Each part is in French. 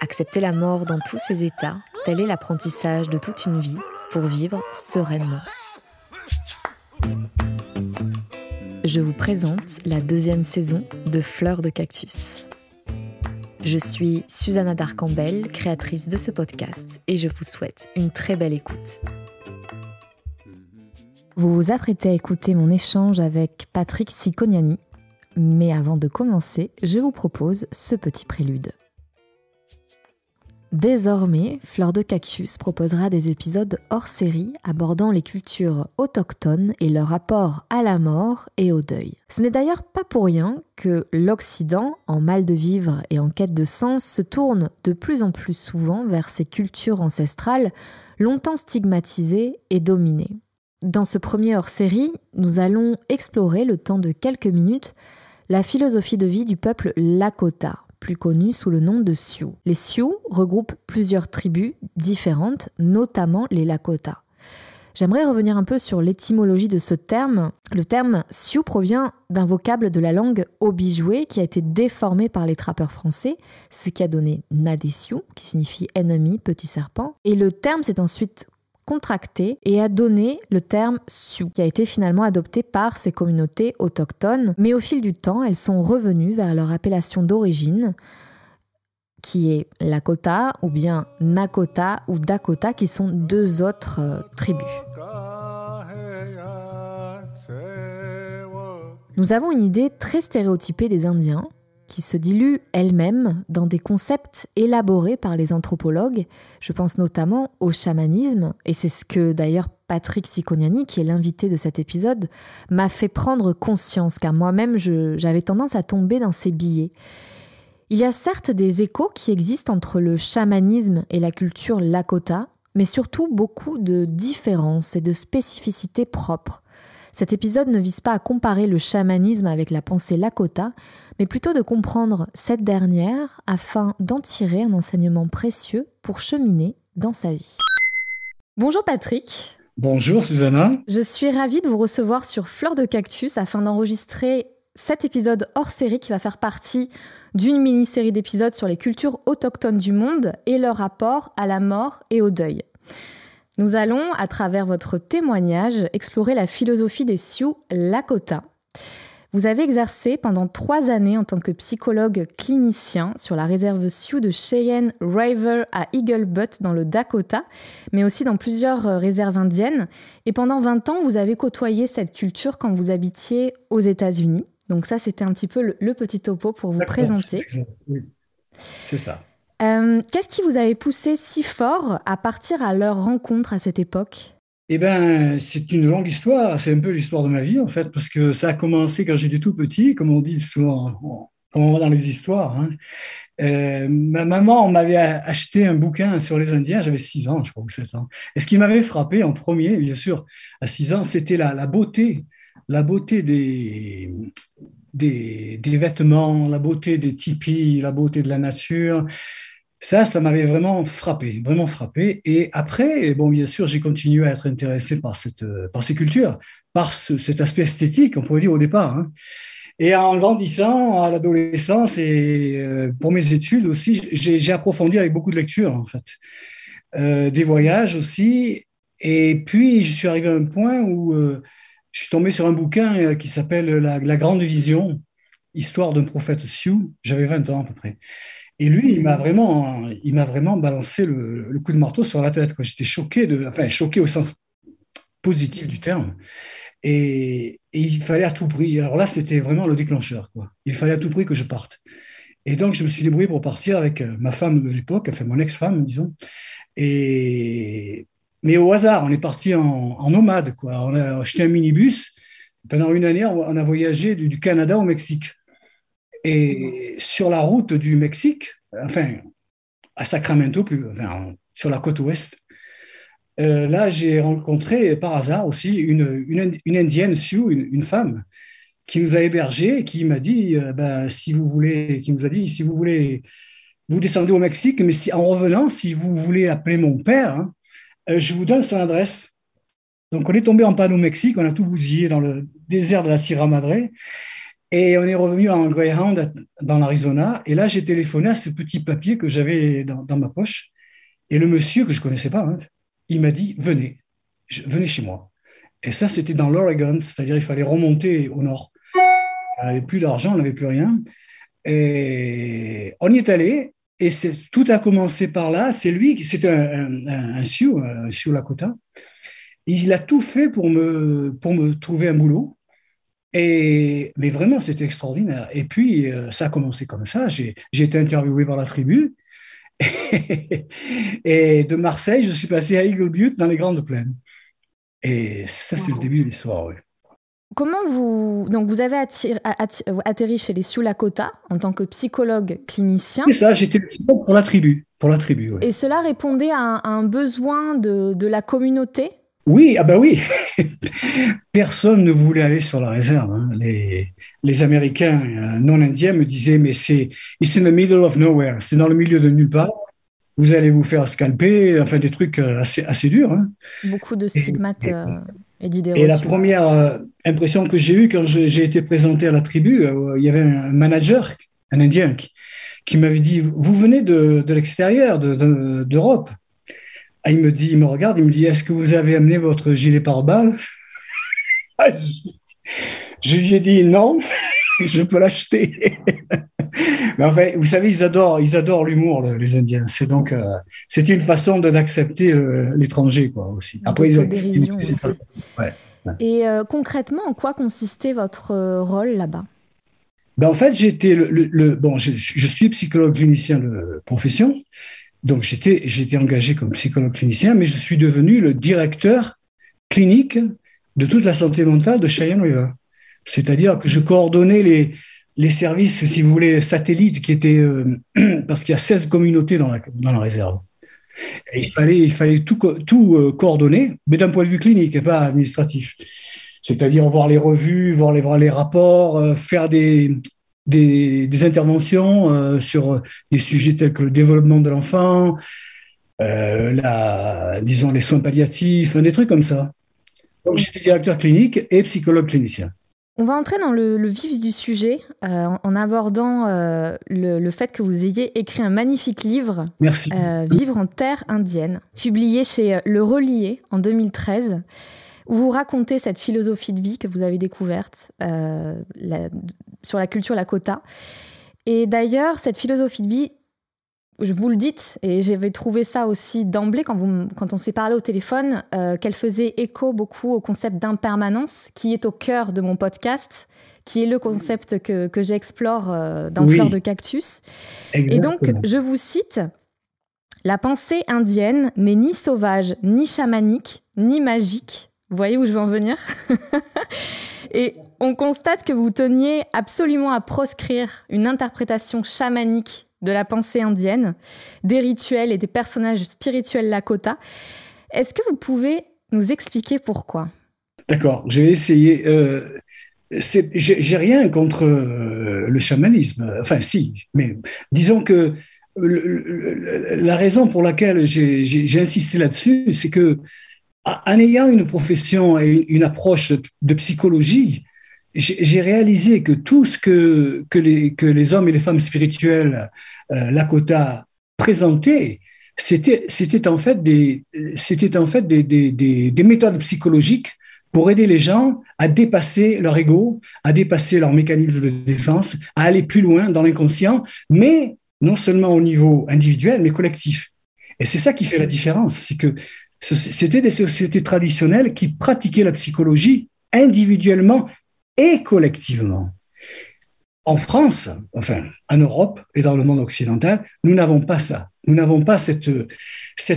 Accepter la mort dans tous ses états, tel est l'apprentissage de toute une vie pour vivre sereinement. Je vous présente la deuxième saison de Fleur de Cactus. Je suis Susanna Darcambel, créatrice de ce podcast, et je vous souhaite une très belle écoute. Vous vous apprêtez à écouter mon échange avec Patrick Siconiani, mais avant de commencer, je vous propose ce petit prélude. Désormais, Fleur de Cactus proposera des épisodes hors série abordant les cultures autochtones et leur rapport à la mort et au deuil. Ce n'est d'ailleurs pas pour rien que l'Occident, en mal de vivre et en quête de sens, se tourne de plus en plus souvent vers ces cultures ancestrales longtemps stigmatisées et dominées. Dans ce premier hors série, nous allons explorer le temps de quelques minutes la philosophie de vie du peuple Lakota, plus connu sous le nom de Sioux. Les Sioux regroupent plusieurs tribus différentes, notamment les Lakota. J'aimerais revenir un peu sur l'étymologie de ce terme. Le terme Sioux provient d'un vocable de la langue obijoué qui a été déformé par les trappeurs français, ce qui a donné Nadesiou, qui signifie ennemi, petit serpent. Et le terme s'est ensuite contracté et a donné le terme Sioux, qui a été finalement adopté par ces communautés autochtones. Mais au fil du temps, elles sont revenues vers leur appellation d'origine, qui est Lakota ou bien Nakota ou Dakota, qui sont deux autres euh, tribus. Nous avons une idée très stéréotypée des Indiens, qui se dilue elle-même dans des concepts élaborés par les anthropologues. Je pense notamment au chamanisme, et c'est ce que d'ailleurs Patrick Siconiani, qui est l'invité de cet épisode, m'a fait prendre conscience, car moi-même j'avais tendance à tomber dans ces billets. Il y a certes des échos qui existent entre le chamanisme et la culture Lakota, mais surtout beaucoup de différences et de spécificités propres. Cet épisode ne vise pas à comparer le chamanisme avec la pensée Lakota, mais plutôt de comprendre cette dernière afin d'en tirer un enseignement précieux pour cheminer dans sa vie. Bonjour Patrick. Bonjour Susanna. Je suis ravie de vous recevoir sur Fleur de Cactus afin d'enregistrer cet épisode hors série qui va faire partie d'une mini-série d'épisodes sur les cultures autochtones du monde et leur rapport à la mort et au deuil. Nous allons, à travers votre témoignage, explorer la philosophie des Sioux Lakota. Vous avez exercé pendant trois années en tant que psychologue clinicien sur la réserve Sioux de Cheyenne River à Eagle Butte dans le Dakota, mais aussi dans plusieurs euh, réserves indiennes. Et pendant 20 ans, vous avez côtoyé cette culture quand vous habitiez aux États-Unis. Donc ça, c'était un petit peu le, le petit topo pour vous présenter. C'est ça. Euh, Qu'est-ce qui vous avait poussé si fort à partir à leur rencontre à cette époque? Eh bien, c'est une longue histoire. C'est un peu l'histoire de ma vie, en fait, parce que ça a commencé quand j'étais tout petit, comme on dit souvent, on dans les histoires. Hein. Euh, ma maman m'avait acheté un bouquin sur les Indiens, j'avais 6 ans, je crois, ou 7 ans. Et ce qui m'avait frappé en premier, bien sûr, à 6 ans, c'était la, la, beauté, la beauté des, des, des, vêtements, la beauté des tipis, la beauté de la nature. Ça, ça m'avait vraiment frappé, vraiment frappé. Et après, bon, bien sûr, j'ai continué à être intéressé par, cette, par ces cultures, par ce, cet aspect esthétique, on pourrait dire au départ. Hein. Et en grandissant à l'adolescence et euh, pour mes études aussi, j'ai approfondi avec beaucoup de lectures, en fait. Euh, des voyages aussi. Et puis, je suis arrivé à un point où euh, je suis tombé sur un bouquin qui s'appelle la Grande Vision, Histoire d'un prophète Sioux. J'avais 20 ans à peu près. Et lui, il m'a vraiment, il m'a vraiment balancé le, coup de marteau sur la tête. J'étais choqué, de, enfin choqué au sens positif du terme. Et, il fallait à tout prix. Alors là, c'était vraiment le déclencheur. Quoi. Il fallait à tout prix que je parte. Et donc, je me suis débrouillé pour partir avec ma femme de l'époque, enfin mon ex-femme, disons. Et mais au hasard, on est parti en, nomade. Quoi. On a acheté un minibus. Pendant une année, on a voyagé du Canada au Mexique. Et sur la route du Mexique, enfin, à Sacramento, plus, sur la côte ouest. Euh, là, j'ai rencontré par hasard aussi une, une, indienne Sioux, une, femme, qui nous a hébergés et qui m'a dit, euh, ben, si vous voulez, qui nous a dit, si vous voulez, vous descendez au Mexique, mais si, en revenant, si vous voulez appeler mon père, hein, euh, je vous donne son adresse. Donc, on est tombé en panne au Mexique, on a tout bousillé dans le désert de la Sierra Madre. Et on est revenu en Greyhound dans l'Arizona. Et là, j'ai téléphoné à ce petit papier que j'avais dans, ma poche. Et le monsieur, que je ne connaissais pas, hein, il m'a dit Venez, venez chez moi. Et ça, c'était dans l'Oregon, c'est-à-dire il fallait remonter au nord. On n'avait plus d'argent, on n'avait plus rien. Et on y est allé. Et tout a commencé par là. C'est lui, c'était un, Sioux, un Sioux Lakota. Il a tout fait pour me, pour me trouver un boulot. Et, mais vraiment, c'était extraordinaire. Et puis, euh, ça a commencé comme ça. J'ai été interviewé par la tribu. Et, de Marseille, je suis passé à Eagle Butte dans les Grandes Plaines. Et ça, c'est le début de l'histoire. Oui. Comment vous. Donc, vous avez atterri chez les Sioux Lakota en tant que psychologue clinicien? C'est ça, j'étais pour la tribu. Pour la tribu Et cela répondait à un, besoin de, de la communauté? Oui, ah bah oui. Personne ne voulait aller sur la réserve. Hein. Les, les, Américains euh, non indiens me disaient, mais c'est it's in the middle of nowhere. C'est dans le milieu de nulle part. Vous allez vous faire scalper, enfin des trucs euh, assez, assez durs. Hein. Beaucoup de stigmates et, euh, et d'idées Et la première impression que j'ai eue quand j'ai été présenté à la tribu, il y avait un manager, un Indien, qui, m'avait dit, vous venez de, de l'extérieur, d'Europe. Ah, il me dit, il me regarde, il me dit, est-ce que vous avez amené votre gilet pare-balles? Ah, je, lui ai dit non, je peux l'acheter. Mais enfin, vous savez, ils adorent, ils adorent l'humour, les Indiens. C'est donc, euh, c'est une façon d'accepter euh, l'étranger, quoi, aussi. Après, ils, dérision aussi. Et euh, concrètement, en quoi consistait votre rôle là-bas? Ben, En fait, j'étais le, le, bon, je, je, suis psychologue clinicien de profession, donc j'étais, j'étais engagé comme psychologue clinicien, mais je suis devenu le directeur clinique de toute la santé mentale de Cheyenne River. C'est-à-dire que je coordonnais les, services, si vous voulez, satellites qui étaient, euh, parce qu'il y a 16 communautés dans la, réserve. Il fallait, tout, euh, coordonner, mais d'un point de vue clinique et pas administratif. C'est-à-dire voir les revues, voir les, voir les rapports, euh, faire des, des, interventions euh, sur des sujets tels que le développement de l'enfant, euh, la, disons les soins palliatifs, des trucs comme ça. Donc j'étais directeur clinique et psychologue clinicien. On va entrer dans le, vif du sujet euh, en abordant le, fait que vous ayez écrit un magnifique livre, Merci. Vivre en terre indienne, publié chez Le Relier en 2013 où vous racontez cette philosophie de vie que vous avez découverte euh, sur la culture Lakota. Et d'ailleurs, cette philosophie de vie, je vous le dites, et j'avais trouvé ça aussi d'emblée quand, quand on s'est parlé au téléphone, euh, qu'elle faisait écho beaucoup au concept d'impermanence qui est au cœur de mon podcast, qui est le concept que, que j'explore euh, dans Fleurs de Cactus. Et donc, je vous cite, La pensée indienne n'est ni sauvage, ni chamanique, ni magique, vous voyez où je veux en venir? Et on constate que vous teniez absolument à proscrire une interprétation chamanique de la pensée indienne, des rituels et des personnages spirituels Lakota. Est-ce que vous pouvez nous expliquer pourquoi? D'accord, je vais essayer. Euh, j'ai rien contre euh, le chamanisme, enfin si, mais disons que la raison pour laquelle j'ai insisté là-dessus, c'est que en ayant une profession et une approche de psychologie, j'ai réalisé que tout ce que, les, hommes et les femmes spirituels euh, Lakota présentaient, c'était en fait, des, méthodes psychologiques pour aider les gens à dépasser leur ego, à dépasser leur mécanisme de défense, à aller plus loin dans l'inconscient, mais non seulement au niveau individuel, mais collectif. Et c'est ça qui fait la différence, c'est que c'était des sociétés traditionnelles qui pratiquaient la psychologie individuellement et collectivement. En France, enfin en Europe et dans le monde occidental, nous n'avons pas ça. Nous n'avons pas cette,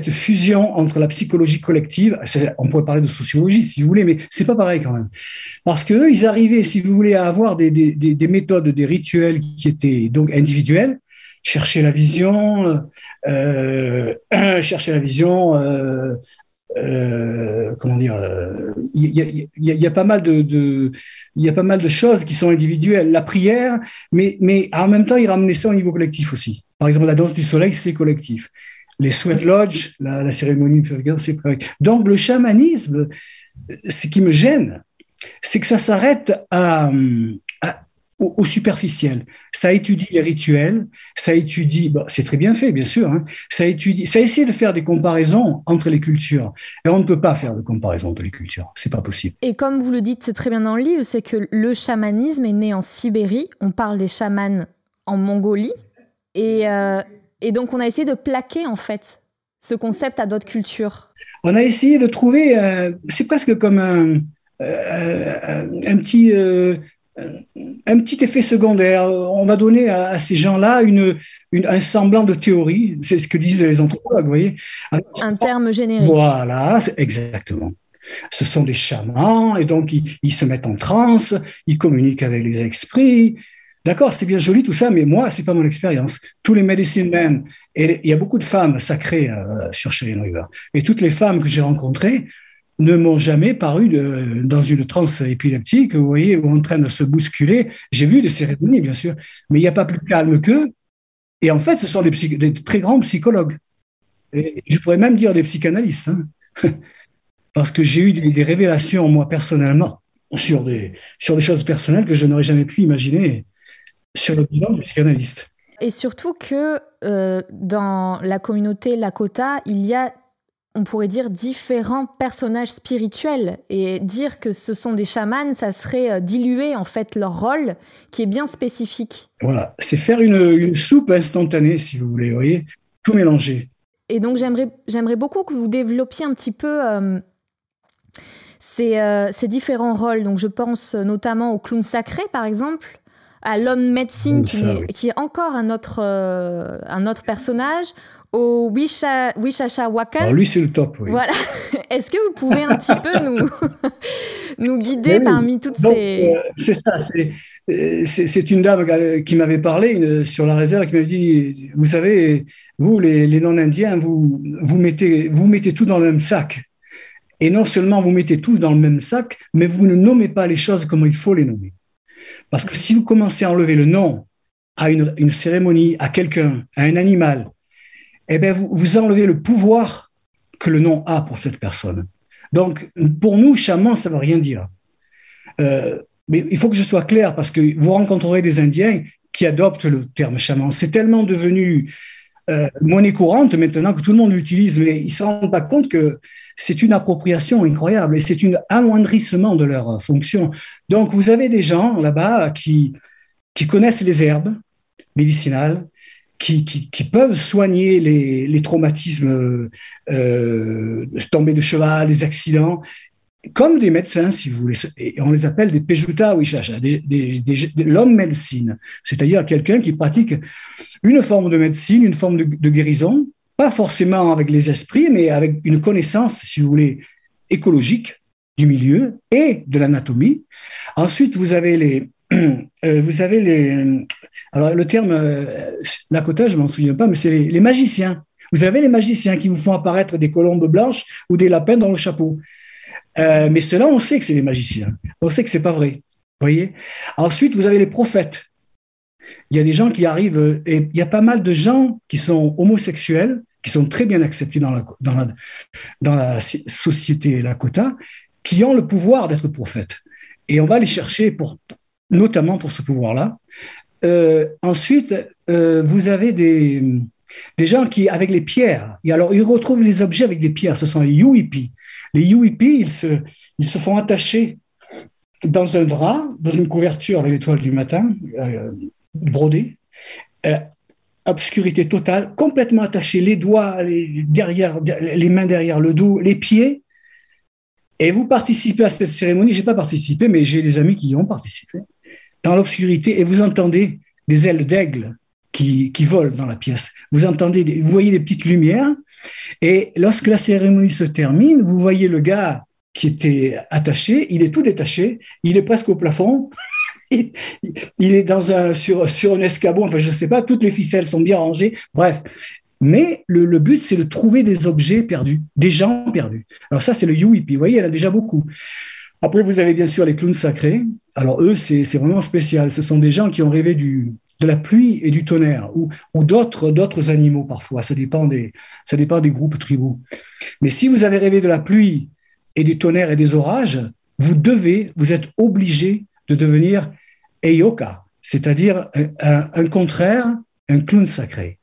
fusion entre la psychologie collective. On pourrait parler de sociologie si vous voulez, mais c'est pas pareil quand même. Parce qu'eux, ils arrivaient, si vous voulez, à avoir des, des, des méthodes, des rituels qui étaient donc individuels, chercher la vision, euh, chercher la vision. Euh, euh, comment dire Il y, a pas mal de, de, il y a pas mal de choses qui sont individuelles. La prière, mais, mais en même temps, il ramenait ça au niveau collectif aussi. Par exemple, la danse du soleil, c'est collectif. Les sweat lodge, la, la cérémonie, c'est collectif. Donc, le chamanisme, ce qui me gêne, c'est que ça s'arrête à, au, superficiel. Ça étudie les rituels, ça étudie, c'est très bien fait, bien sûr, hein, ça étudie, ça essaie de faire des comparaisons entre les cultures. Et on ne peut pas faire de comparaison entre les cultures, c'est pas possible. Et comme vous le dites très bien dans le livre, c'est que le chamanisme est né en Sibérie. On parle des chamans en Mongolie, et, euh, et donc on a essayé de plaquer en fait ce concept à d'autres cultures. On a essayé de trouver, euh, c'est presque comme un, euh, un petit un petit effet secondaire. On va donner à, ces gens-là une, un semblant de théorie. C'est ce que disent les anthropologues, vous voyez. Un terme générique. Voilà, exactement. Ce sont des chamans et donc ils, se mettent en transe, ils communiquent avec les esprits. D'accord, c'est bien joli tout ça, mais moi, c'est pas mon expérience. Tous les medicine men, et il y a beaucoup de femmes sacrées euh, sur Cheyenne River, et toutes les femmes que j'ai rencontrées ne m'ont jamais paru dans une transe épileptique, vous voyez, ou en train de se bousculer. J'ai vu des cérémonies, bien sûr, mais il n'y a pas plus calme qu'eux. Et en fait, ce sont des, très grands psychologues. Je pourrais même dire des psychanalystes. Hein. Parce que j'ai eu des, révélations, moi, personnellement, sur des, sur des choses personnelles que je n'aurais jamais pu imaginer sur le bilan du psychanalyste. Et surtout que euh, dans la communauté Lakota, il y a on pourrait dire, différents personnages spirituels. Et dire que ce sont des chamans, ça serait euh, diluer en fait leur rôle qui est bien spécifique. Voilà, c'est faire une, soupe instantanée, si vous voulez, vous voyez, tout mélanger. Et donc j'aimerais, beaucoup que vous développiez un petit peu euh, euh, ces, différents rôles. Donc je pense notamment au clown sacré, par exemple, à l'homme médecine, qui, qui, est encore un autre, un autre personnage, au Wisha, Wishasha Wakan. Alors lui, c'est le top, oui. Voilà. Est-ce que vous pouvez un petit peu nous, nous guider parmi toutes ces... Euh, c'est ça, euh, c'est, c'est une dame qui m'avait parlé sur la réserve, qui m'avait dit, vous savez, vous, les, les non-indiens, vous, vous, mettez, vous mettez tout dans le même sac. Et non seulement vous mettez tout dans le même sac, mais vous ne nommez pas les choses comme il faut les nommer. Parce que si vous commencez à enlever le nom à une, une cérémonie, à quelqu'un, à un animal, eh bien, vous, vous enlevez le pouvoir que le nom a pour cette personne. Donc, pour nous, chaman, ça ne veut rien dire. Euh, mais il faut que je sois clair parce que vous rencontrerez des Indiens qui adoptent le terme chaman. C'est tellement devenu euh, monnaie courante maintenant que tout le monde l'utilise, mais ils ne se rendent pas compte que c'est une appropriation incroyable et c'est un amoindrissement de leur fonction. Donc, vous avez des gens là-bas qui, qui connaissent les herbes médicinales, qui, peuvent soigner les, traumatismes euh, tombés de cheval, les accidents, comme des médecins, si vous voulez. On les appelle des pejuta ou des, des, l'homme médecine, c'est-à-dire quelqu'un qui pratique une forme de médecine, une forme de, guérison, pas forcément avec les esprits, mais avec une connaissance, si vous voulez, écologique du milieu et de l'anatomie. Ensuite, vous avez les, euh, vous avez les, alors le terme euh, Lakota, je m'en souviens pas, mais c'est les, magiciens. Vous avez les magiciens qui vous font apparaître des colombes blanches ou des lapins dans le chapeau. Euh, mais cela, on sait que c'est des magiciens. On sait que c'est pas vrai. Voyez? Ensuite, vous avez les prophètes. Il y a des gens qui arrivent et il y a pas mal de gens qui sont homosexuels, qui sont très bien acceptés dans la, dans la, société Lakota, qui ont le pouvoir d'être prophètes. Et on va les chercher pour, notamment pour ce pouvoir-là. Euh, ensuite, euh, vous avez des, des gens qui, avec les pierres, et alors ils retrouvent les objets avec des pierres, ce sont les UIP. Les UIP, ils se, ils se font attacher dans un drap, dans une couverture avec l'étoile du matin, euh, brodée, obscurité totale, complètement attaché, les doigts les, derrière, les mains derrière le dos, les pieds, et vous participez à cette cérémonie. J'ai pas participé, mais j'ai des amis qui y ont participé dans l'obscurité et vous entendez des ailes d'aigle qui, qui, volent dans la pièce. Vous entendez, vous voyez des petites lumières et lorsque la cérémonie se termine, vous voyez le gars qui était attaché, il est tout détaché, il est presque au plafond, il est dans un, sur, sur un escabeau, enfin je ne sais pas, toutes les ficelles sont bien rangées, bref. Mais le, but, c'est de trouver des objets perdus, des gens perdus. Alors ça, c'est le UIP. Vous voyez, il y en a déjà beaucoup. Après, vous avez bien sûr les clowns sacrés. Alors eux, c'est vraiment spécial. Ce sont des gens qui ont rêvé du, de la pluie et du tonnerre, ou, ou d'autres, animaux parfois. Ça dépend, des, ça dépend des groupes tribaux. Mais si vous avez rêvé de la pluie et du tonnerre et des orages, vous devez, vous êtes obligé de devenir Eioka, c'est-à-dire un, un, contraire, un clown sacré.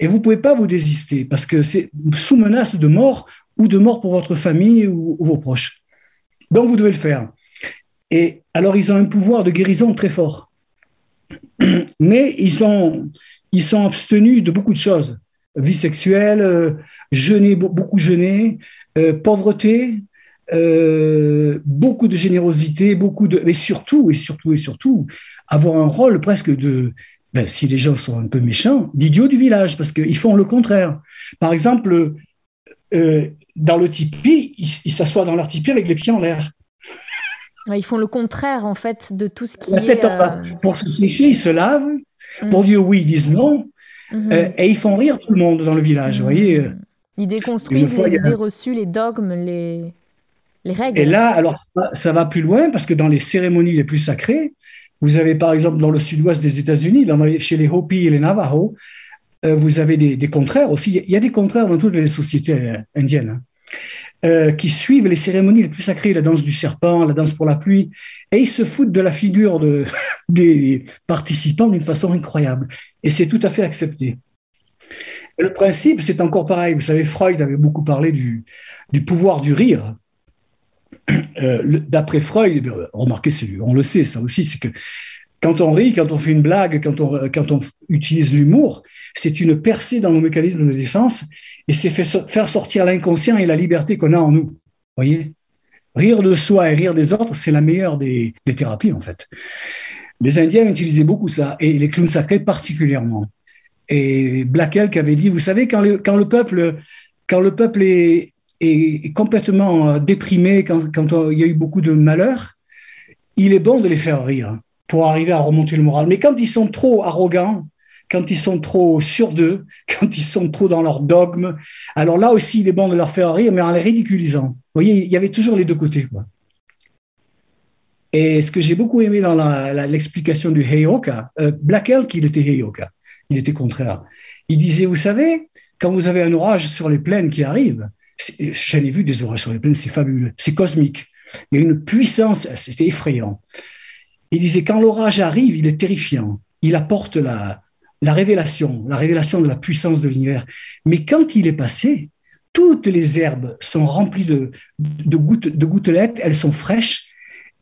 Et vous ne pouvez pas vous désister parce que c'est sous menace de mort ou de mort pour votre famille ou vos proches. Donc vous devez le faire. Et alors ils ont un pouvoir de guérison très fort. Mais ils sont, ils sont abstenus de beaucoup de choses. Vie sexuelle, euh, jeûner, beaucoup jeûner, euh, pauvreté, euh, beaucoup de générosité, beaucoup de, mais surtout et surtout et surtout avoir un rôle presque de, ben, si les gens sont un peu méchants, d'idiots du village parce qu'ils font le contraire. Par exemple, dans le tipi, ils s'assoient dans leur tipi avec les pieds en l'air. Ils font le contraire en fait de tout ce qui est. euh, Pour se sécher, ils se lavent. Pour Mhm. dire oui, ils disent non. mhm. Euh, et ils font rire tout le monde dans le village. Vous voyez. euh. Ils déconstruisent fois, les a- idées reçues, les dogmes, les, les règles. Et là, alors, ça, va plus loin parce que dans les cérémonies les plus sacrées, vous avez par exemple dans le sud-ouest des États-Unis, chez les Hopi et les Navajo, euh, vous avez des, contraires aussi. Il y a des contraires dans toutes les sociétés euh, indiennes hein, euh, qui suivent les cérémonies les plus sacrées, la danse du serpent, la danse pour la pluie, et ils se foutent de la figure de, des participants d'une façon incroyable. Et c'est tout à fait accepté. Le principe, c'est encore pareil. Vous savez, Freud avait beaucoup parlé du, pouvoir du rire. Euh, D'après Freud, euh, remarquez, on le sait, ça aussi, c'est que quand on rit, quand on fait une blague, quand on utilise l'humour, c'est une percée dans nos mécanismes de défense et c'est faire sortir l'inconscient et la liberté qu'on a en nous. voyez? Rire de soi et rire des autres, c'est la meilleure des, thérapies, en fait. Les Indiens utilisaient beaucoup ça, et les clowns sacrés particulièrement. Et Black Elk avait dit, vous savez, quand le, peuple, quand le peuple est, complètement déprimé, quand, il y a eu beaucoup de malheur, il est bon de les faire rire pour arriver à remonter le moral. Mais quand ils sont trop arrogants, quand ils sont trop sûrs d'eux, quand ils sont trop dans leur dogme, alors là aussi, il est bon de leur faire rire, mais en les ridiculisant. Vous voyez, il y avait toujours les deux côtés. Et ce que j'ai beaucoup aimé dans l'explication du Heioka, euh, Black Elk, il était Heioka, il était contraire. Il disait, vous savez, quand vous avez un orage sur les plaines qui arrive, j'en ai vu des orages sur les plaines, c'est fabuleux, c'est cosmique. Il y a une puissance, c'était effrayant. Il disait, quand l'orage arrive, il est terrifiant. Il apporte la, la révélation, la révélation de la puissance de l'univers. Mais quand il est passé, toutes les herbes sont remplies de, de, goutte- de gouttelettes, elles sont fraîches,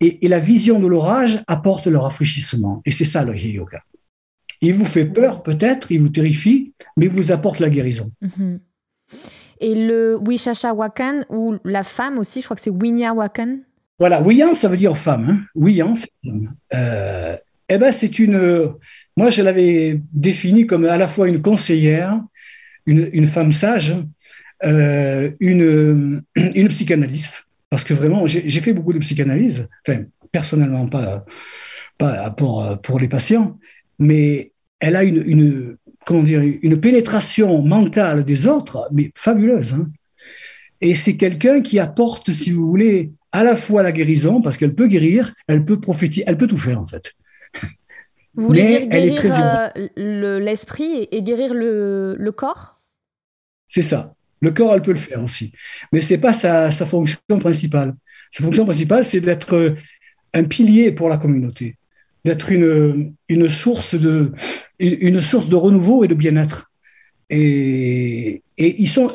et, et la vision de l'orage apporte le rafraîchissement. Et c'est ça le Heyoka. Il vous fait peur, peut-être, il vous terrifie, mais il vous apporte la guérison. Mhm. Et le Wishacha Wakan, ou la femme aussi, je crois que c'est Winya Wakan. Voilà, Wiyan, ça veut dire femme. Hein. Wiyan, c'est femme. Euh, eh ben, c'est une. Moi, je l'avais définie comme à la fois une conseillère, une, femme sage, euh, une, psychanalyste. Parce que vraiment, j'ai fait beaucoup de psychanalyse, enfin, personnellement, pas, pas pour, les patients, mais elle a une, comment dire, une pénétration mentale des autres, mais fabuleuse. hein. Et c'est quelqu'un qui apporte, si vous voulez, à la fois la guérison, parce qu'elle peut guérir, elle peut prophétiser, elle peut tout faire en fait. Vous voulez dire guérir euh, le- l'esprit et, et guérir le, le corps? C'est ça. Le corps, elle peut le faire aussi. Mais c'est pas sa, sa fonction principale. Sa fonction principale, c'est d'être un pilier pour la communauté, d'être une, une, source de, une, une source de renouveau et de bien-être. Et, ils sont,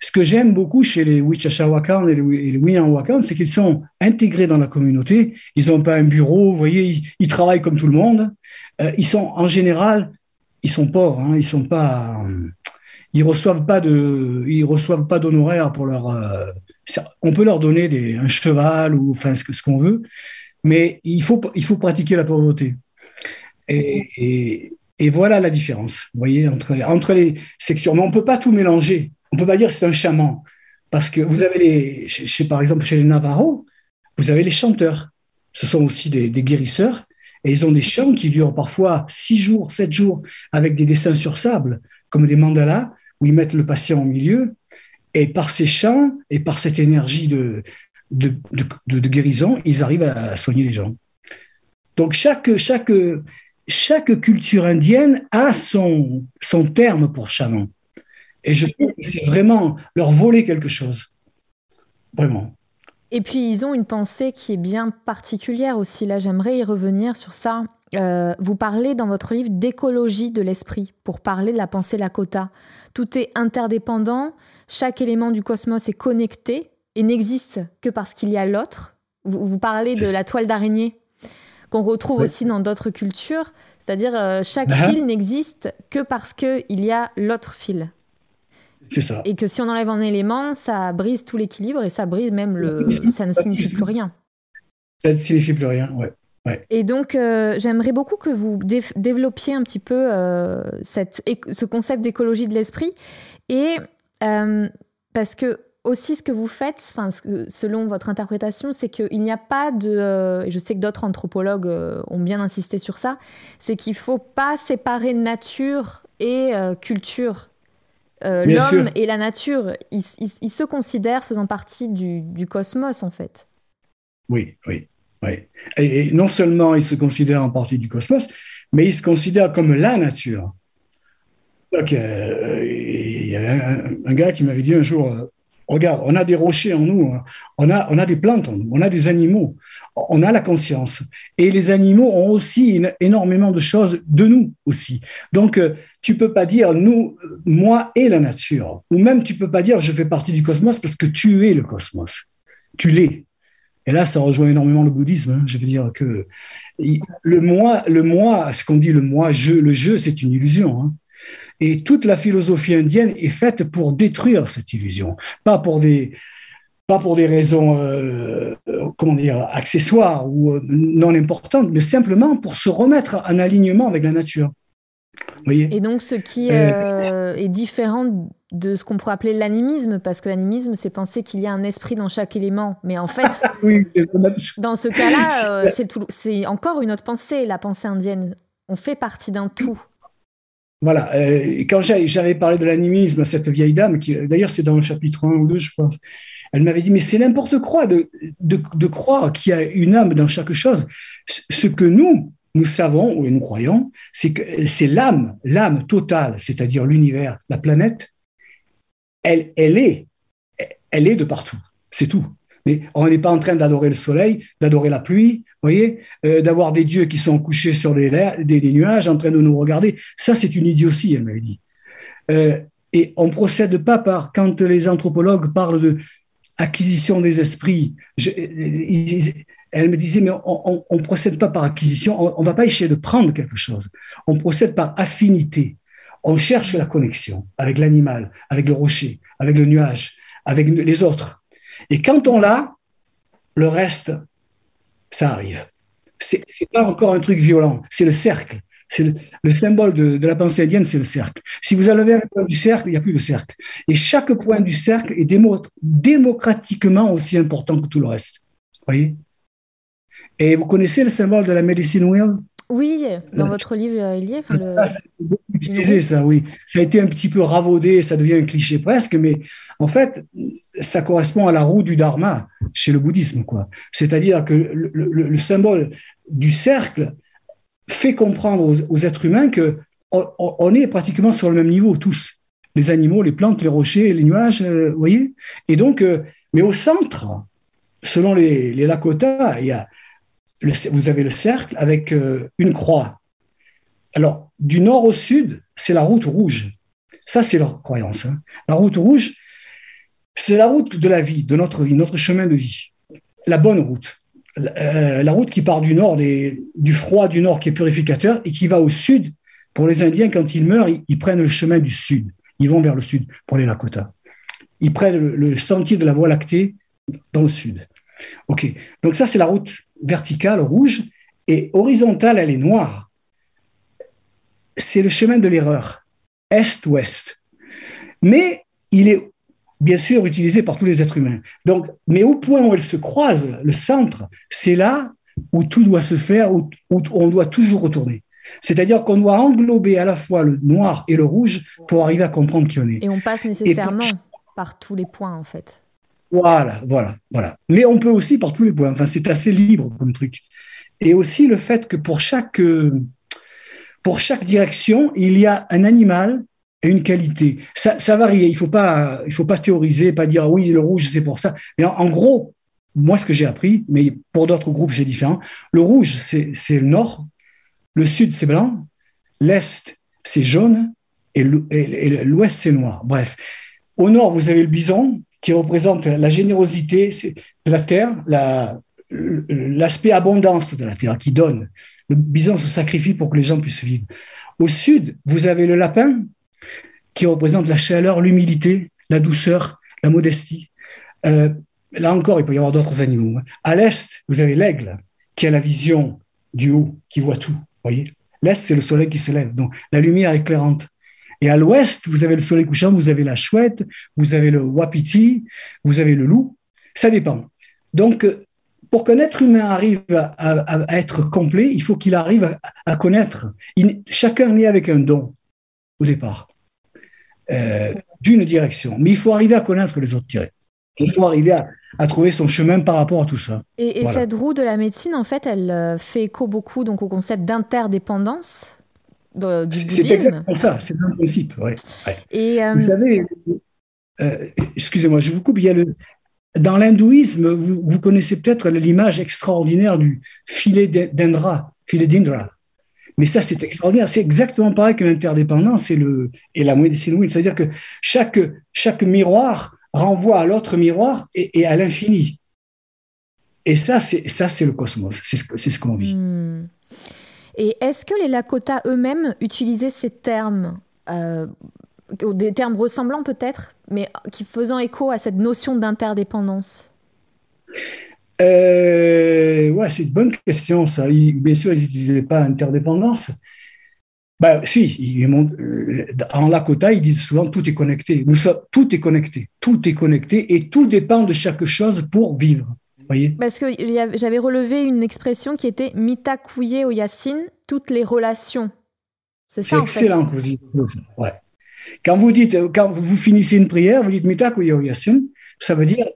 ce que j'aime beaucoup chez les Wichachawakan et les, les c'est qu'ils sont intégrés dans la communauté. Ils n'ont pas un bureau, vous voyez, ils, travaillent comme tout le monde. Euh, ils sont en général, ils sont pauvres, hein, ils sont pas, ils reçoivent pas de, ils reçoivent pas d'honoraires pour leur. Euh, on peut leur donner un cheval ou enfin ce, ce qu'on veut, mais il faut, il faut pratiquer la pauvreté. Et, et, et, voilà la différence, vous voyez, entre, entre les sections. Mais on ne peut pas tout mélanger. On ne peut pas dire c'est un chaman. Parce que vous avez les, chez, par exemple, chez les Navajo, vous avez les chanteurs. Ce sont aussi des, guérisseurs. Et ils ont des chants qui durent parfois six jours, sept jours, avec des dessins sur sable, comme des mandalas, où ils mettent le patient au milieu. Et par ces chants et par cette énergie de, de, de, guérison, ils arrivent à soigner les gens. Donc chaque, chaque, chaque culture indienne a son, son terme pour chaman. Et je trouve que c'est vraiment leur voler quelque chose. Vraiment. Et puis, ils ont une pensée qui est bien particulière aussi. Là, j'aimerais y revenir sur ça. Euh, vous parlez dans votre livre d'écologie de l'esprit pour parler de la pensée Lakota. Tout est interdépendant, chaque élément du cosmos est connecté et n'existe que parce qu'il y a l'autre. Vous, parlez de la toile d'araignée qu'on retrouve aussi dans d'autres cultures, c'est-à-dire euh, chaque uh-huh. fil n'existe que parce qu'il y a l'autre fil. C'est ça. Et que si on enlève un élément, ça brise tout l'équilibre et ça brise même le. ça ne signifie plus rien. Ça ne signifie plus rien, ouais. ouais. Et donc, euh, j'aimerais beaucoup que vous développiez un petit peu euh, cette, ce concept d'écologie de l'esprit. Et parce que aussi ce que vous faites, enfin, selon votre interprétation, c'est qu'il n'y a pas de, et je sais que d'autres anthropologues ont bien insisté sur ça, c'est qu'il ne faut pas séparer nature et culture. Euh, l'homme et la nature, ils, se considèrent faisant partie du, cosmos, en fait. Oui, oui. oui. Et, non seulement ils se considèrent en partie du cosmos, mais ils se considèrent comme la nature. Donc, euh, il y avait un, gars qui m'avait dit un jour, euh, Regarde, on a des rochers en nous, hein. on a, on a des plantes on a des animaux, on a la conscience. Et les animaux ont aussi énormément de choses de nous aussi. Donc, euh, tu peux pas dire nous, moi et la nature. Ou même tu peux pas dire je fais partie du cosmos parce que tu es le cosmos. Tu l'es. Et là, ça rejoint énormément le bouddhisme. Hein. Je veux dire que le moi, le moi, ce qu'on dit le moi, je, le je, c'est une illusion. Hein. Et toute la philosophie indienne est faite pour détruire cette illusion, pas pour des, pas pour des raisons, euh, comment dire, accessoires ou euh, non importantes, mais simplement pour se remettre en alignement avec la nature. Voyez? Et donc, ce qui euh, est différent de ce qu'on pourrait appeler l'animisme, parce que l'animisme, c'est penser qu'il y a un esprit dans chaque élément. Mais en fait, dans ce cas-là, c'est encore une autre pensée, la pensée indienne. On fait partie d'un tout. Voilà. Euh, quand j'avais parlé de l'animisme à cette vieille dame, qui d'ailleurs c'est dans le chapitre 1 ou 2, je pense, elle m'avait dit, mais c'est n'importe quoi de, de, croire qu'il y a une âme dans chaque chose. Ce que nous, nous savons, ou nous croyons, c'est que c'est l'âme, l'âme totale, c'est-à-dire l'univers, la planète, elle, elle est, elle est de partout. C'est tout. On n'est pas en train d'adorer le soleil, d'adorer la pluie, voyez, euh, d'avoir des dieux qui sont couchés sur des, des, nuages en train de nous regarder. Ça, c'est une idiotie, elle m'avait dit. Euh, et on procède pas par, quand les anthropologues parlent de acquisition des esprits, elle me disait, mais on ne procède pas par acquisition, on ne va pas essayer de prendre quelque chose, on procède par affinité. On cherche la connexion avec l'animal, avec le rocher, avec le nuage, avec les autres. Et quand on l'a, le reste, ça arrive. C'est pas encore un truc violent, c'est le cercle. C'est le, symbole de, la pensée indienne, c'est le cercle. Si vous enlevez un point du cercle, il n'y a plus de cercle. Et chaque point du cercle est démocratiquement aussi important que tout le reste. Voyez? Et vous connaissez le symbole de la médecine wheel oui, dans votre livre, euh, il y est. Ça, c'est beaucoup utilisé, ça, oui. Ça a été un petit peu ravaudé, ça devient un cliché presque, mais en fait, ça correspond à la roue du dharma chez le bouddhisme, quoi. C'est-à-dire que le, symbole du cercle fait comprendre aux, êtres humains que on, est pratiquement sur le même niveau tous. Les animaux, les plantes, les rochers, les nuages, euh, vous voyez? Et donc, euh, mais au centre, selon les, les Lakota, il y a vous avez le cercle avec euh, une croix. Alors, du nord au sud, c'est la route rouge. Ça, c'est leur croyance. Hein. La route rouge, c'est la route de la vie, de notre vie, notre chemin de vie. La bonne route. la euh, route qui part du nord, du froid du nord qui est purificateur et qui va au sud. Pour les Indiens, quand ils meurent, ils, prennent le chemin du sud. Ils vont vers le sud pour les Lakota. Ils prennent le sentier de la Voie lactée dans le sud. OK. Donc ça, c'est la route verticale rouge et horizontale, elle est noire. C'est le chemin de l'erreur, est-ouest. Mais il est bien sûr utilisé par tous les êtres humains. Donc, mais au point où elle se croise, le centre, c'est là où tout doit se faire, où, on doit toujours retourner. C'est-à-dire qu'on doit englober à la fois le noir et le rouge pour arriver à comprendre qui on est. Et on passe nécessairement par tous les points, en fait. Voilà, voilà, voilà. Mais on peut aussi par tous les points. Enfin, c'est assez libre comme truc. Et aussi le fait que pour chaque, pour chaque direction, il y a un animal et une qualité. Ça, varie. Il faut pas, faut pas théoriser, pas dire oui, le rouge c'est pour ça. Mais en, gros, moi ce que j'ai appris, mais pour d'autres groupes c'est différent. Le rouge c'est le nord, le sud c'est blanc, l'est c'est jaune et l'ouest c'est noir. Bref, au nord vous avez le bison qui représente la générosité de la terre, l'aspect abondance de la terre qui donne. Le bison se sacrifie pour que les gens puissent vivre. Au sud, vous avez le lapin qui représente la chaleur, l'humilité, la douceur, la modestie. Euh, là encore, il peut y avoir d'autres animaux. Hein. À l'est, vous avez l'aigle qui a la vision du haut, qui voit tout. Voyez, l'est, c'est le soleil qui se lève, donc la lumière éclairante. Et à l'ouest, vous avez le soleil couchant, vous avez la chouette, vous avez le wapiti, vous avez le loup. Ça dépend. Donc, pour qu'un être humain arrive à, être complet, il faut qu'il arrive à, connaître. chacun est avec un don au départ. Euh, d'une direction. Mais il faut arriver à connaître les autres directions. Il faut arriver à, trouver son chemin par rapport à tout ça. Et, cette roue de la médecine, en fait, elle euh, fait écho beaucoup donc, au concept d'interdépendance du. C'est exactement ça, c'est un principe. Ouais. Et, euh, Vous savez, excusez-moi, je vous coupe, il y a le, dans l'hindouisme, vous, vous, connaissez peut-être l'image extraordinaire du filet d'Indra, filet d'Indra. Mais ça, c'est extraordinaire. C'est exactement pareil que l'interdépendance et, le, et la médecine win. C'est-à-dire que chaque, chaque miroir renvoie à l'autre miroir et, à l'infini. Et ça, c'est ça, c'est le cosmos. C'est ce, ce qu'on vit. Hmm. Et est-ce que les Lakota eux-mêmes utilisaient ces termes, euh, des termes ressemblants peut-être, mais qui faisant écho à cette notion d'interdépendance? Euh, ouais, c'est une bonne question, ça. bien sûr, ils n'utilisaient pas interdépendance. Ben, si, euh, en Lakota, ils disent souvent tout est connecté. Tout est connecté. Tout est connecté et tout dépend de chaque chose pour vivre. Voyez Parce que j'avais relevé une expression qui était mitakuye au yasin, toutes les relations. C'est ça, excellent que vous dites. Ouais. Quand vous dites, quand vous finissez une prière, vous dites mitakuye au ça veut dire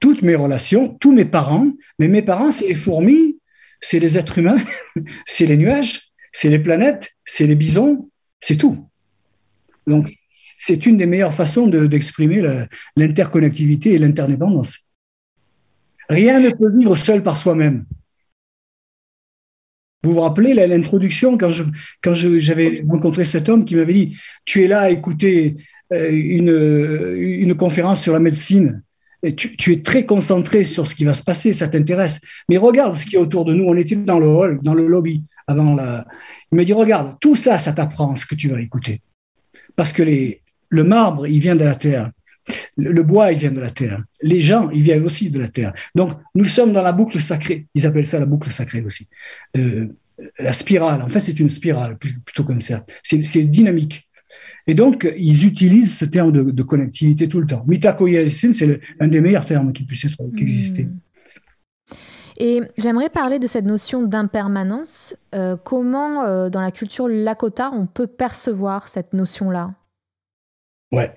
toutes mes relations, tous mes parents. Mais mes parents, c'est les fourmis, c'est les êtres humains, c'est les nuages, c'est les planètes, c'est les bisons, c'est tout. Donc, c'est une des meilleures façons d'exprimer l'interconnectivité et l'interdépendance. Rien ne peut vivre seul par soi-même. Vous vous rappelez l'introduction quand j'avais quand je, rencontré cet homme qui m'avait dit Tu es là à écouter euh, une, une conférence sur la médecine tu, es très concentré sur ce qui va se passer, ça t'intéresse. Mais regarde ce qui est autour de nous. On était dans le hall, dans le lobby avant la. Il me dit regarde, tout ça, ça t'apprend ce que tu vas écouter, parce que les, le marbre, il vient de la terre. Le, bois, il vient de la terre. Les gens, ils viennent aussi de la terre. Donc, nous sommes dans la boucle sacrée. Ils appellent ça la boucle sacrée aussi. la spirale. En fait, c'est une spirale plutôt comme ça. C'est dynamique. Et donc, ils utilisent ce terme de, connectivité tout le temps. Mitakoyasin, c'est un des meilleurs termes qui puisse être, exister. Hmm. Et j'aimerais parler de cette notion d'impermanence. Euh, comment, euh, dans la culture Lakota, on peut percevoir cette notion-là? Ouais.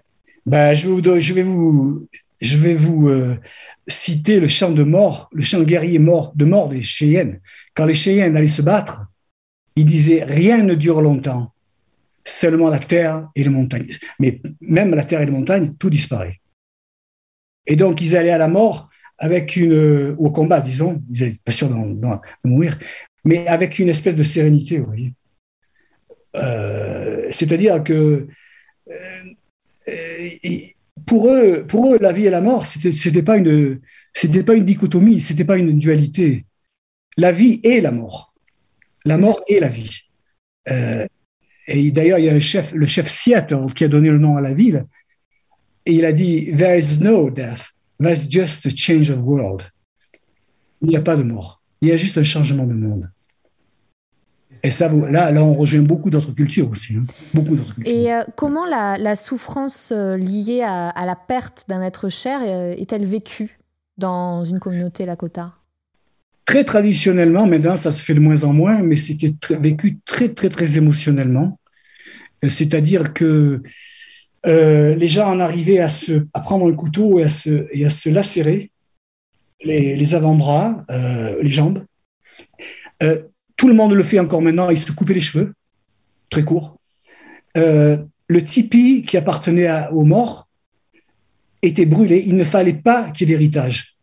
Ben, je, vais vous, euh, citer le chant de mort, le chant guerrier mort, de mort des Cheyennes. Quand les Cheyennes allaient se battre, ils disaient Rien ne dure longtemps seulement la terre et les montagnes. Mais même la terre et les montagnes, tout disparaît. Et donc, ils allaient à la mort avec une, au combat, disons, ils n'étaient pas sûrs de mourir, mais avec une espèce de sérénité, vous voyez. Euh, c'est-à-dire que euh, pour eux, pour eux, la vie et la mort, c'était, c'était pas une, c'était pas une dichotomie, c'était pas une dualité. La vie et la mort, la mort et la vie. Euh, et d'ailleurs, il y a chef, le chef Seattle qui a donné le nom à la ville. Et il a dit There is no death, there's just a change of world. Il n'y a pas de mort. Il y a juste un changement de monde. Et ça, là, là, on rejoint beaucoup d'autres cultures aussi. Hein. Beaucoup d'autres cultures. Et euh, comment la, la souffrance euh, liée à, à, la perte d'un être cher euh, est-elle vécue dans une communauté Lakota très traditionnellement, maintenant ça se fait de moins en moins, mais c'était vécu très, très, très émotionnellement. C'est-à-dire que euh, les gens en arrivaient à, se, à prendre un couteau et à se, et à se lacérer les, avant-bras, euh, les jambes. Euh, tout le monde le fait encore maintenant, ils se coupaient les cheveux, très courts. le tipi qui appartenait aux morts était brûlé, il ne fallait pas qu'il y ait d'héritage.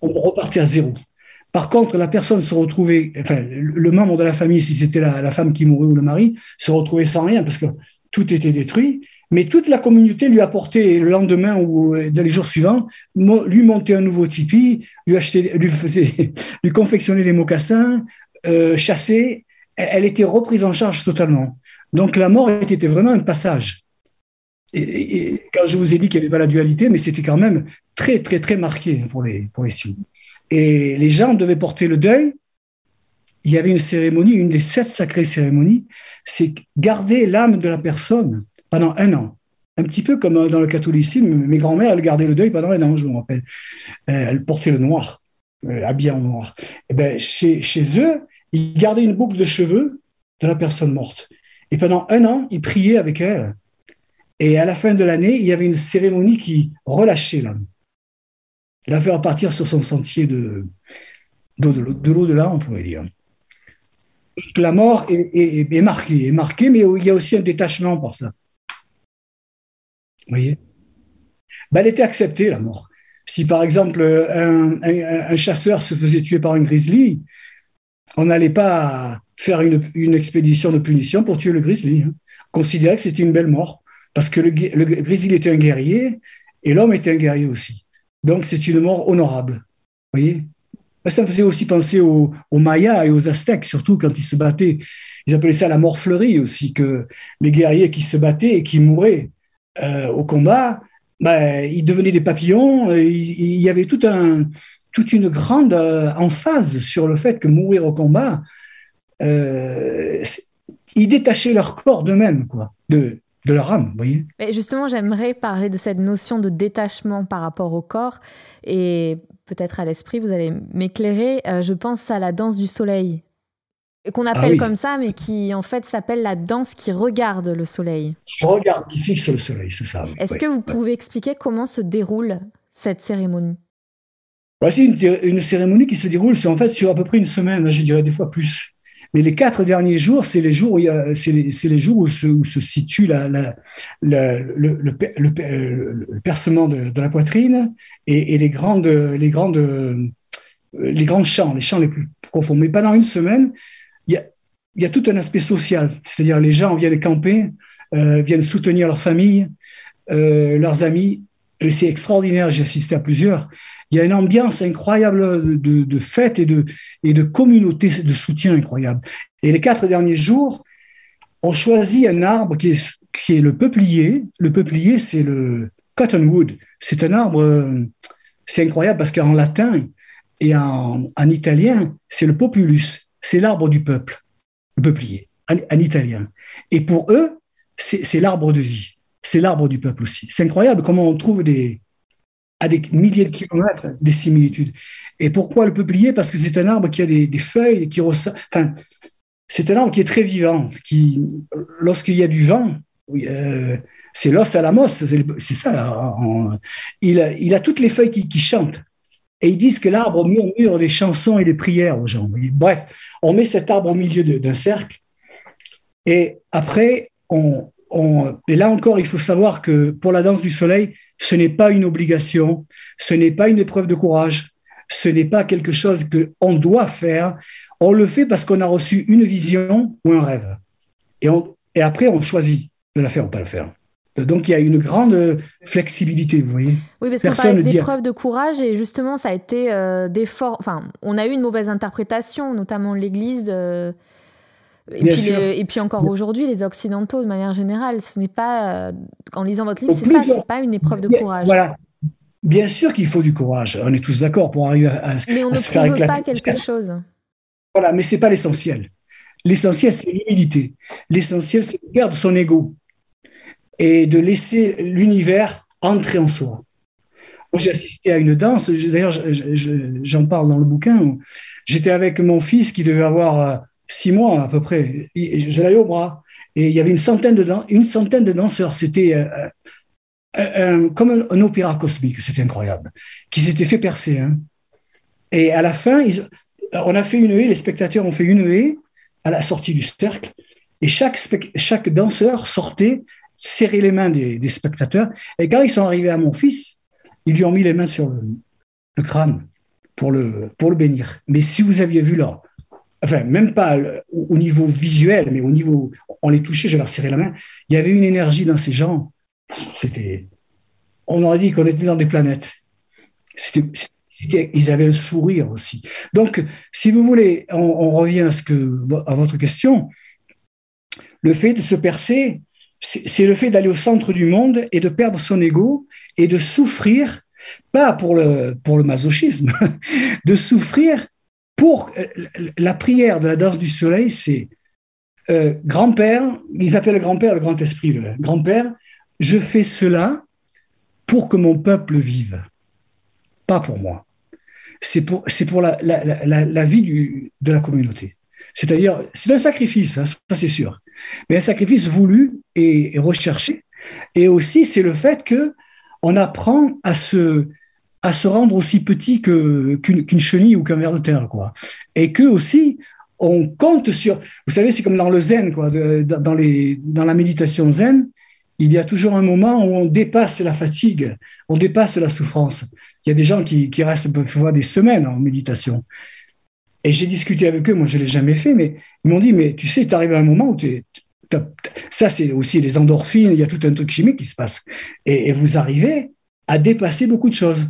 On repartait à zéro. Par contre, la personne se retrouvait, enfin, le membre de la famille, si c'était la, femme qui mourait ou le mari, se retrouvait sans rien parce que tout était détruit mais toute la communauté lui apportait le lendemain ou dans les jours suivants, lui monter un nouveau tipi, lui acheter, lui faisait, lui confectionner des mocassins, euh, chasser. Elle était reprise en charge totalement. Donc la mort était vraiment un passage. Et, quand je vous ai dit qu'il n'y avait pas la dualité, mais c'était quand même très, très, très marqué pour les, pour les Sioux. Et les gens devaient porter le deuil. Il y avait une cérémonie, une des sept sacrées cérémonies, c'est garder l'âme de la personne pendant un an. Un petit peu comme dans le catholicisme, mes grands-mères, elles gardaient le deuil pendant un an, je me rappelle. Euh, elles portaient le noir, euh, habillées en noir. Et eh ben, chez, chez eux, ils gardaient une boucle de cheveux de la personne morte. Et pendant un an, ils priaient avec elle. Et à la fin de l'année, il y avait une cérémonie qui relâchait l'âme. La faire partir sur son sentier de, de, l'au-delà, on pourrait dire. La mort est, marquée, est marquée, mais il y a aussi un détachement par ça voyez? Ben, Elle était acceptée, la mort. Si par exemple un, chasseur se faisait tuer par un grizzly, on n'allait pas faire une, expédition de punition pour tuer le grizzly. Hein. On que c'était une belle mort, parce que le, grizzly était un guerrier et l'homme était un guerrier aussi. Donc c'est une mort honorable. voyez ça faisait aussi penser aux, Mayas et aux Aztèques, surtout quand ils se battaient. Ils appelaient ça la mort fleurie aussi, que les guerriers qui se battaient et qui mouraient euh, au combat, ben, ils devenaient des papillons. Il, y avait tout un, toute une grande euh, emphase sur le fait que mourir au combat, ils détachaient leur corps d'eux-mêmes, quoi, de, de leur âme, vous voyez. Mais justement, j'aimerais parler de cette notion de détachement par rapport au corps et peut-être à l'esprit, vous allez m'éclairer. je pense à la danse du soleil qu'on ah appelle comme ça, mais qui en fait s'appelle la danse qui regarde le soleil. Qui regarde, qui fixe le soleil, c'est ça. Est-ce que vous pouvez expliquer comment se déroule cette cérémonie? C'est une, cérémonie qui se déroule, en fait sur à peu près une semaine, je dirais des fois plus. Mais les quatre derniers jours, c'est les jours où c'est les, jours où se, situe le, le, percement de, la poitrine et, et, les grandes, les grandes, les grands champs, les champs les plus profonds. Mais pendant une semaine, il y a, tout un aspect social, c'est-à-dire les gens viennent camper, euh, viennent soutenir leur famille, euh, leurs amis, et c'est extraordinaire, j'ai assisté à plusieurs. Il y a une ambiance incroyable de, fête et de, de communauté de soutien incroyable. Et les quatre derniers jours, on choisit un arbre qui est, le peuplier. Le peuplier, c'est le cottonwood. C'est un arbre, euh, c'est incroyable parce qu'en latin et en, en italien, c'est le populus c'est l'arbre du peuple, le peuplier, en, italien. Et pour eux, c'est l'arbre de vie, c'est l'arbre du peuple aussi. C'est incroyable comment on trouve des, à des milliers de kilomètres des similitudes. Et pourquoi le peuplier? Parce que c'est un arbre qui a des, feuilles, qui ressent. Enfin, c'est un arbre qui est très vivant, qui, lorsqu'il y a du vent, euh, c'est l'os à la mosse, c'est ça. il, a, il, a, toutes les feuilles qui chantent. Et ils disent que l'arbre murmure des chansons et des prières aux gens. Bref, on met cet arbre au milieu d'un cercle. Et après, on, et là encore, il faut savoir que pour la danse du soleil, ce n'est pas une obligation, ce n'est pas une épreuve de courage, ce n'est pas quelque chose qu'on doit faire. On le fait parce qu'on a reçu une vision ou un rêve. Et, et après, on choisit de la faire ou pas la faire. Donc il y a une grande flexibilité, vous voyez. Oui, parce qu'on parlait d'épreuve de courage et justement ça a été euh, des forts. Enfin, on a eu une mauvaise interprétation, notamment l'Église. Euh, et, puis et, puis encore aujourd'hui, les Occidentaux de manière générale, ce n'est pas, euh, en lisant votre livre, c'est ça, c'est pas une épreuve de courage. Voilà. Bien sûr qu'il faut du courage, on est tous d'accord pour arriver à, mais on ne prouve pas quelque chose. Voilà, mais c'est pas l'essentiel. L'essentiel, c'est l'humilité. L'essentiel, c'est de perdre son ego et de laisser l'univers entrer en soi. Moi, j'ai assisté à une danse. D'ailleurs, j'en parle dans le bouquin. J'étais avec mon fils qui devait avoir euh, six mois à peu près. Je l'avais au bras. Et il y avait une centaine de, une centaine de danseurs. C'était euh, comme un, opéra cosmique. C'était incroyable. Qui s'était fait percer. Hein. Et à la fin, on a fait une haie. Les spectateurs ont fait une haie à la sortie du cercle. Et chaque, chaque danseur sortait serrer les mains des, spectateurs. Et quand ils sont arrivés à mon fils, ils lui ont mis les mains sur le, crâne pour le, pour le bénir. Mais si vous aviez vu là, enfin, même pas au niveau visuel, mais au niveau, on les touchait, je leur serrais la main, il y avait une énergie dans ces gens. C'était, on aurait dit qu'on était dans des planètes. ils avaient un sourire aussi. Donc, si vous voulez, on, revient à, ce que, à votre question. Le fait de se percer, c'est le fait d'aller au centre du monde et de perdre son ego et de souffrir, pas pour le, pour le masochisme, de souffrir pour euh, la prière de la danse du soleil, c'est euh, grand-père, ils appellent le grand-père le grand esprit, grand-père, je fais cela pour que mon peuple vive, pas pour moi. C'est pour, pour la, la, la, vie du, de la communauté. C'est-à-dire, c'est un sacrifice, hein, ça c'est sûr mais un sacrifice voulu et, recherché. Et aussi, c'est le fait que on apprend à se, à se rendre aussi petit qu'une, chenille ou qu'un ver de terre, quoi. Et que aussi, on compte sur. Vous savez, c'est comme dans le zen, quoi. dans, les, dans la méditation zen, il y a toujours un moment où on dépasse la fatigue, on dépasse la souffrance. Il y a des gens qui, qui restent parfois des semaines en méditation. Et j'ai discuté avec eux, moi je ne l'ai jamais fait, mais ils m'ont dit, mais tu sais, tu arrives à un moment où tu ça c'est aussi les endorphines, il y a tout un truc chimique qui se passe. Et, vous arrivez à dépasser beaucoup de choses.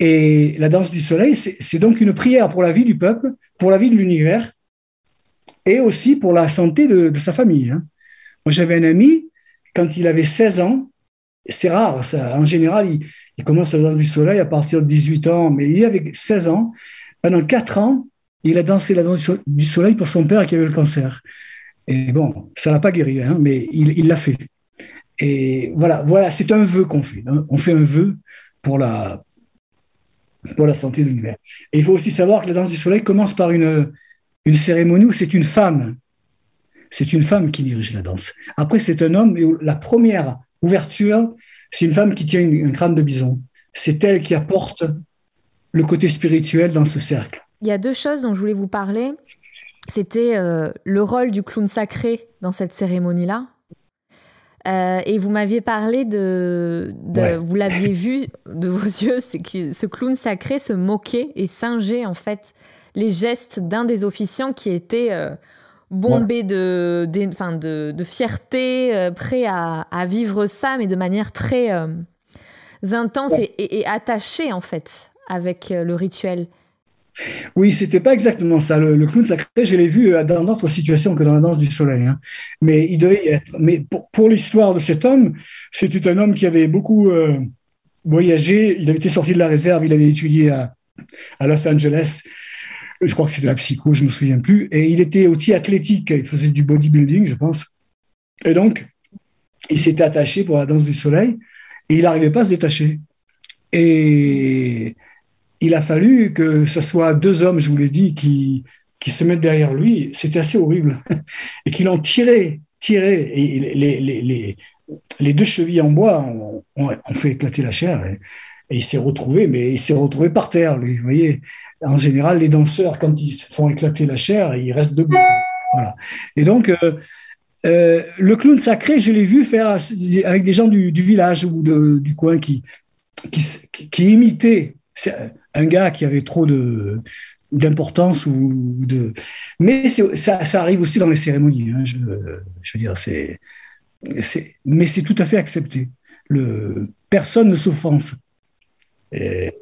Et la danse du soleil, c'est donc une prière pour la vie du peuple, pour la vie de l'univers, et aussi pour la santé de, sa famille. Hein. Moi j'avais un ami, quand il avait 16 ans, c'est rare, ça, en général, il, commence la danse du soleil à partir de 18 ans, mais il avait 16 ans, pendant 4 ans, il a dansé la danse du soleil pour son père qui avait le cancer. Et bon, ça l'a pas guéri, hein, mais il l'a fait. Et voilà, voilà, c'est un vœu qu'on fait. Hein. On fait un vœu pour la, pour la santé de l'univers. Et il faut aussi savoir que la danse du soleil commence par une, cérémonie où c'est une femme. C'est une femme qui dirige la danse. Après, c'est un homme, mais la première ouverture, c'est une femme qui tient un crâne de bison. C'est elle qui apporte le côté spirituel dans ce cercle. Il y a deux choses dont je voulais vous parler. C'était euh, le rôle du clown sacré dans cette cérémonie-là. Euh, et vous m'aviez parlé de, vous l'aviez vu de vos yeux, c'est que ce clown sacré se moquait et singeait en fait les gestes d'un des officiants qui était euh, bombé de, de, de, fierté, prêt à, vivre ça, mais de manière très intense et, et, attaché en fait avec le rituel. Oui, c'était pas exactement ça. Le, clown sacré, je l'ai vu euh, dans d'autres situations que dans la danse du soleil. Hein. Mais il devait y être. Mais pour, l'histoire de cet homme, c'était un homme qui avait beaucoup euh, voyagé. Il avait été sorti de la réserve. Il avait étudié à, Los Angeles. Je crois que c'était la psycho, je me souviens plus. Et il était aussi athlétique. Il faisait du bodybuilding, je pense. Et donc, il s'était attaché pour la danse du soleil et il n'arrivait pas à se détacher. Et il a fallu que ce soit deux hommes, je vous l'ai dit, qui, qui se mettent derrière lui. C'était assez horrible. Et qu'ils l'ont tiré, tiré. Et les, les, les, les, deux chevilles en bois ont, fait éclater la chair. Et, il s'est retrouvé, mais il s'est retrouvé par terre, lui. Vous voyez, en général, les danseurs, quand ils font éclater la chair, ils restent debout. Voilà. Et donc, euh, euh, le clown sacré, je l'ai vu faire avec des gens du, village ou du coin qui, qui, qui imitaient un gars qui avait trop de d'importance ou de mais ça, arrive aussi dans les cérémonies hein, je, je, veux dire c'est mais c'est tout à fait accepté. Le personne ne s'offense. Il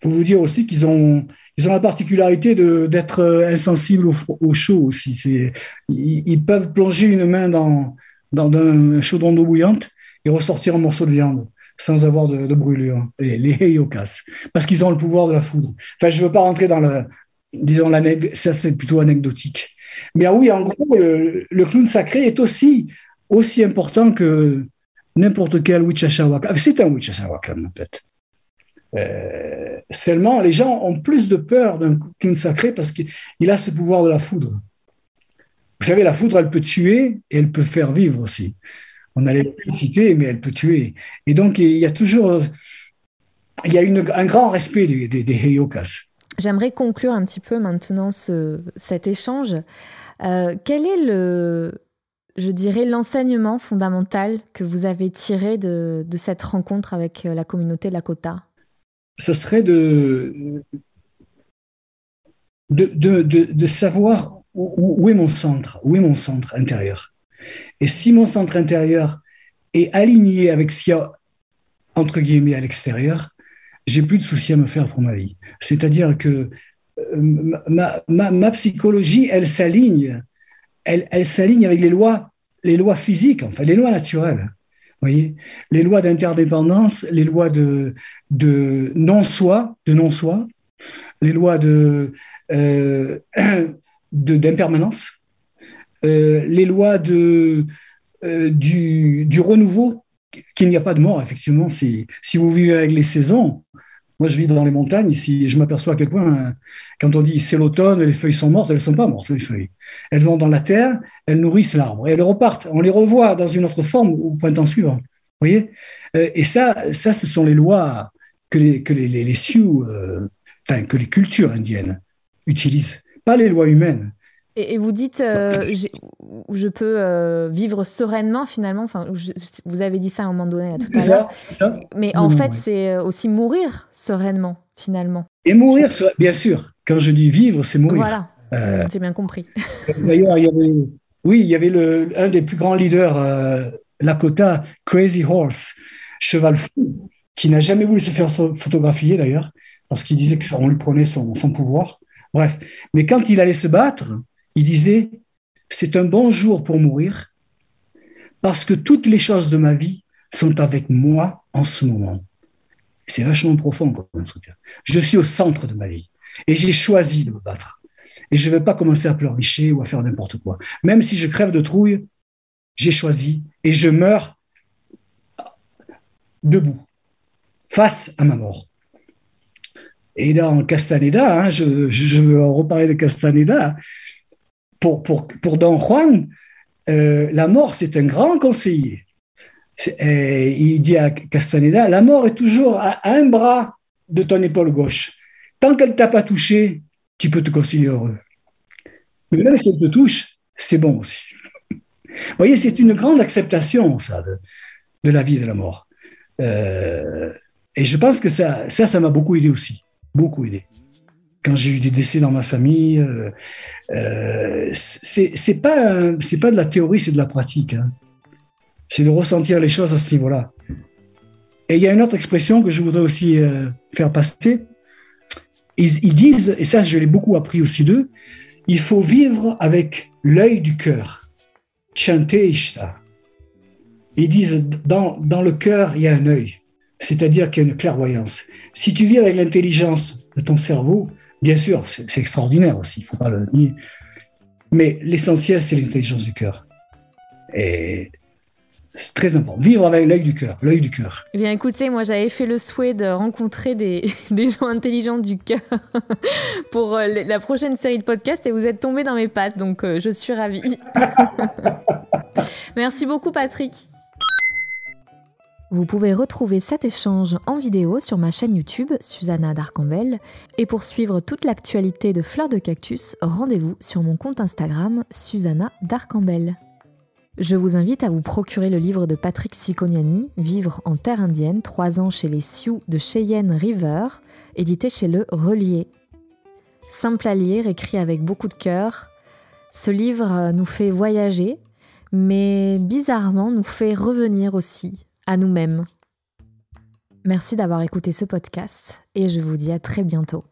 faut vous dire aussi qu'ils ont ils ont la particularité d'être insensibles au, au, chaud aussi. C'est ils, ils, peuvent plonger une main dans dans un chaudron d'eau bouillante et ressortir un morceau de viande sans avoir de, brûlure, les, les parce qu'ils ont le pouvoir de la foudre. Enfin, je ne veux pas rentrer dans le, disons, ça c'est plutôt anecdotique. Mais ah oui, en gros, le, clown sacré est aussi, aussi important que n'importe quel Wichashawaka. C'est un Wichashawaka, en fait. Euh, seulement, les gens ont plus de peur d'un clown sacré parce qu'il a ce pouvoir de la foudre. Vous savez, la foudre, elle peut tuer et elle peut faire vivre aussi. On a l'électricité, mais elle peut tuer. Et donc, il y a toujours il y a une, un grand respect des, des, Heyokas. J'aimerais conclure un petit peu maintenant ce, cet échange. Euh, quel est le, je dirais, l'enseignement fondamental que vous avez tiré de, de, cette rencontre avec la communauté Lakota? Ce serait de, de, de, de savoir où, est mon centre, où est mon centre intérieur. Et si mon centre intérieur est aligné avec ce qu'il y a entre guillemets à l'extérieur, j'ai plus de soucis à me faire pour ma vie. C'est-à-dire que euh, ma, psychologie, elle s'aligne, elle, s'aligne avec les lois, les lois physiques, enfin les lois naturelles. Voyez, les lois d'interdépendance, les lois de, non-soi, de non-soi, les lois de, euh, d'impermanence, les lois euh, du, du renouveau, qu'il n'y a pas de mort, effectivement. Si, si vous vivez avec les saisons, moi, je vis dans les montagnes ici je m'aperçois à quel point, quand on dit c'est l'automne, les feuilles sont mortes, elles ne sont pas mortes, les feuilles. Elles vont dans la terre, elles nourrissent l'arbre et elles repartent. On les revoit dans une autre forme au printemps suivant. Vous voyez? Euh, Et ça, ça, ce sont les lois que les, que les, les, Sioux, euh, que les cultures indiennes utilisent, pas les lois humaines. Et, vous dites, euh, je peux euh, vivre sereinement finalement. Enfin, vous avez dit ça à un moment donné tout à l'heure. Mais en fait, c'est euh, aussi mourir sereinement finalement. Et mourir, bien sûr. Quand je dis vivre, c'est mourir. Voilà. J'ai bien compris. D'ailleurs, il y avait, oui, il y avait le, un des plus grands leaders, Lakota, Crazy Horse, cheval fou, qui n'a jamais voulu se faire photographier d'ailleurs, parce qu'il disait qu'on lui prenait son, son pouvoir. Bref, mais quand il allait se battre, il disait, c'est un bon jour pour mourir parce que toutes les choses de ma vie sont avec moi en ce moment. C'est vachement profond comme truc. Je suis au centre de ma vie et j'ai choisi de me battre. Et je ne vais pas commencer à pleurnicher ou à faire n'importe quoi. Même si je crève de trouille, j'ai choisi et je meurs debout, face à ma mort. Et dans Castaneda, hein, je, je, veux reparler de Castaneda, pour, Don Juan, euh, la mort, c'est un grand conseiller. il dit à Castaneda, la mort est toujours à un bras de ton épaule gauche. Tant qu'elle ne t'a pas touché, tu peux te considérer heureux. Mais même si elle te touche, c'est bon aussi. Vous voyez, c'est une grande acceptation, ça, de, la vie et de la mort. Euh, et je pense que ça, ça m'a beaucoup aidé aussi. Beaucoup aidé quand j'ai eu des décès dans ma famille. Euh, euh, c'est pas c'est pas de la théorie, c'est de la pratique. Hein. C'est de ressentir les choses à ce niveau-là. Et il y a une autre expression que je voudrais aussi euh, faire passer. Ils, disent, et ça je l'ai beaucoup appris aussi d'eux, il faut vivre avec l'œil du cœur. Chanteishta. Ils disent, dans, dans le cœur, il y a un œil, c'est-à-dire qu'il y a une clairvoyance. Si tu vis avec l'intelligence de ton cerveau, Bien sûr, c'est extraordinaire aussi, il ne faut pas le nier. Mais l'essentiel, c'est l'intelligence du cœur. Et c'est très important. Vivre avec l'œil du cœur, l'œil du cœur. Eh bien, écoutez, moi, j'avais fait le souhait de rencontrer des, des gens intelligents du cœur pour euh, la prochaine série de podcasts et vous êtes tombé dans mes pattes, donc euh, je suis ravie. Merci beaucoup, Patrick. Vous pouvez retrouver cet échange en vidéo sur ma chaîne YouTube Susanna Darcambel et pour suivre toute l'actualité de Fleurs de Cactus, rendez-vous sur mon compte Instagram Susanna Darcambel. Je vous invite à vous procurer le livre de Patrick Siconiani, Vivre en terre indienne, 3 ans chez les Sioux de Cheyenne River, édité chez le Relier. Simple à lire, écrit avec beaucoup de cœur, ce livre nous fait voyager, mais bizarrement nous fait revenir aussi à nous-mêmes. Merci d'avoir écouté ce podcast et je vous dis à très bientôt.